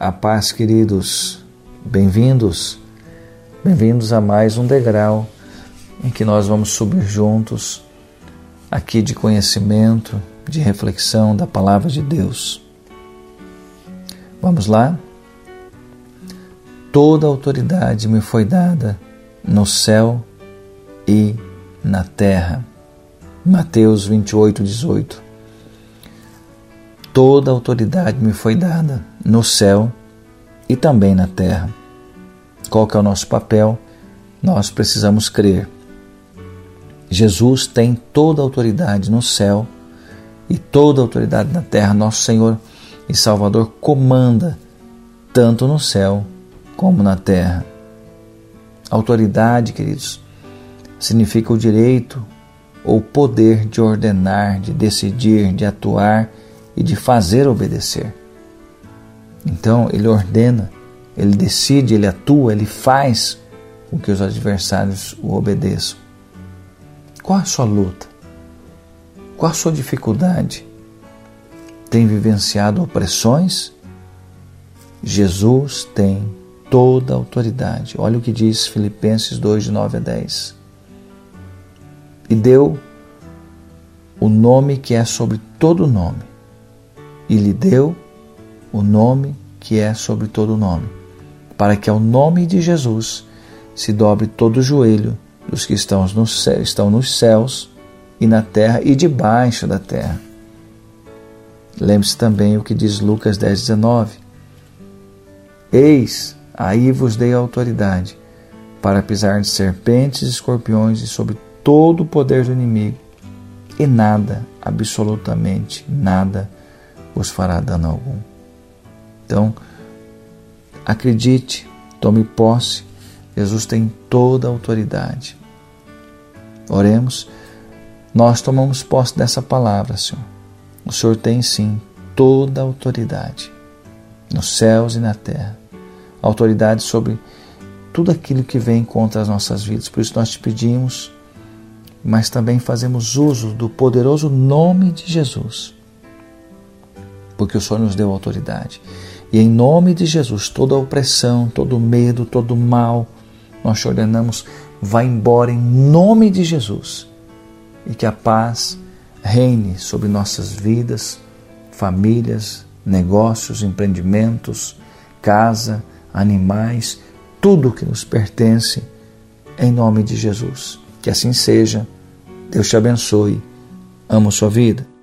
A paz, queridos, bem-vindos, bem-vindos a mais um degrau em que nós vamos subir juntos aqui de conhecimento, de reflexão da palavra de Deus. Vamos lá? Toda autoridade me foi dada no céu e na terra. Mateus 28, 18 toda autoridade me foi dada no céu e também na terra. Qual que é o nosso papel? Nós precisamos crer. Jesus tem toda a autoridade no céu e toda a autoridade na terra. Nosso Senhor e Salvador comanda tanto no céu como na terra. Autoridade, queridos, significa o direito ou poder de ordenar, de decidir, de atuar e de fazer obedecer. Então, ele ordena, ele decide, ele atua, ele faz com que os adversários o obedeçam. Qual a sua luta? Qual a sua dificuldade? Tem vivenciado opressões? Jesus tem toda a autoridade. Olha o que diz Filipenses 2, de 9 a 10. E deu o nome que é sobre todo nome e lhe deu o nome que é sobre todo nome, para que ao nome de Jesus se dobre todo o joelho dos que estão nos, céus, estão nos céus e na terra e debaixo da terra. Lembre-se também o que diz Lucas 10, 19. Eis, aí vos dei autoridade para pisar de serpentes e escorpiões e sobre todo o poder do inimigo, e nada, absolutamente nada, vos fará dano algum. Então, acredite, tome posse, Jesus tem toda a autoridade. Oremos, nós tomamos posse dessa palavra, Senhor. O Senhor tem sim toda a autoridade, nos céus e na terra, autoridade sobre tudo aquilo que vem contra as nossas vidas. Por isso nós te pedimos, mas também fazemos uso do poderoso nome de Jesus porque o Senhor nos deu autoridade. E em nome de Jesus, toda opressão, todo medo, todo mal, nós te ordenamos, vá embora em nome de Jesus. E que a paz reine sobre nossas vidas, famílias, negócios, empreendimentos, casa, animais, tudo que nos pertence, em nome de Jesus. Que assim seja. Deus te abençoe. Amo sua vida.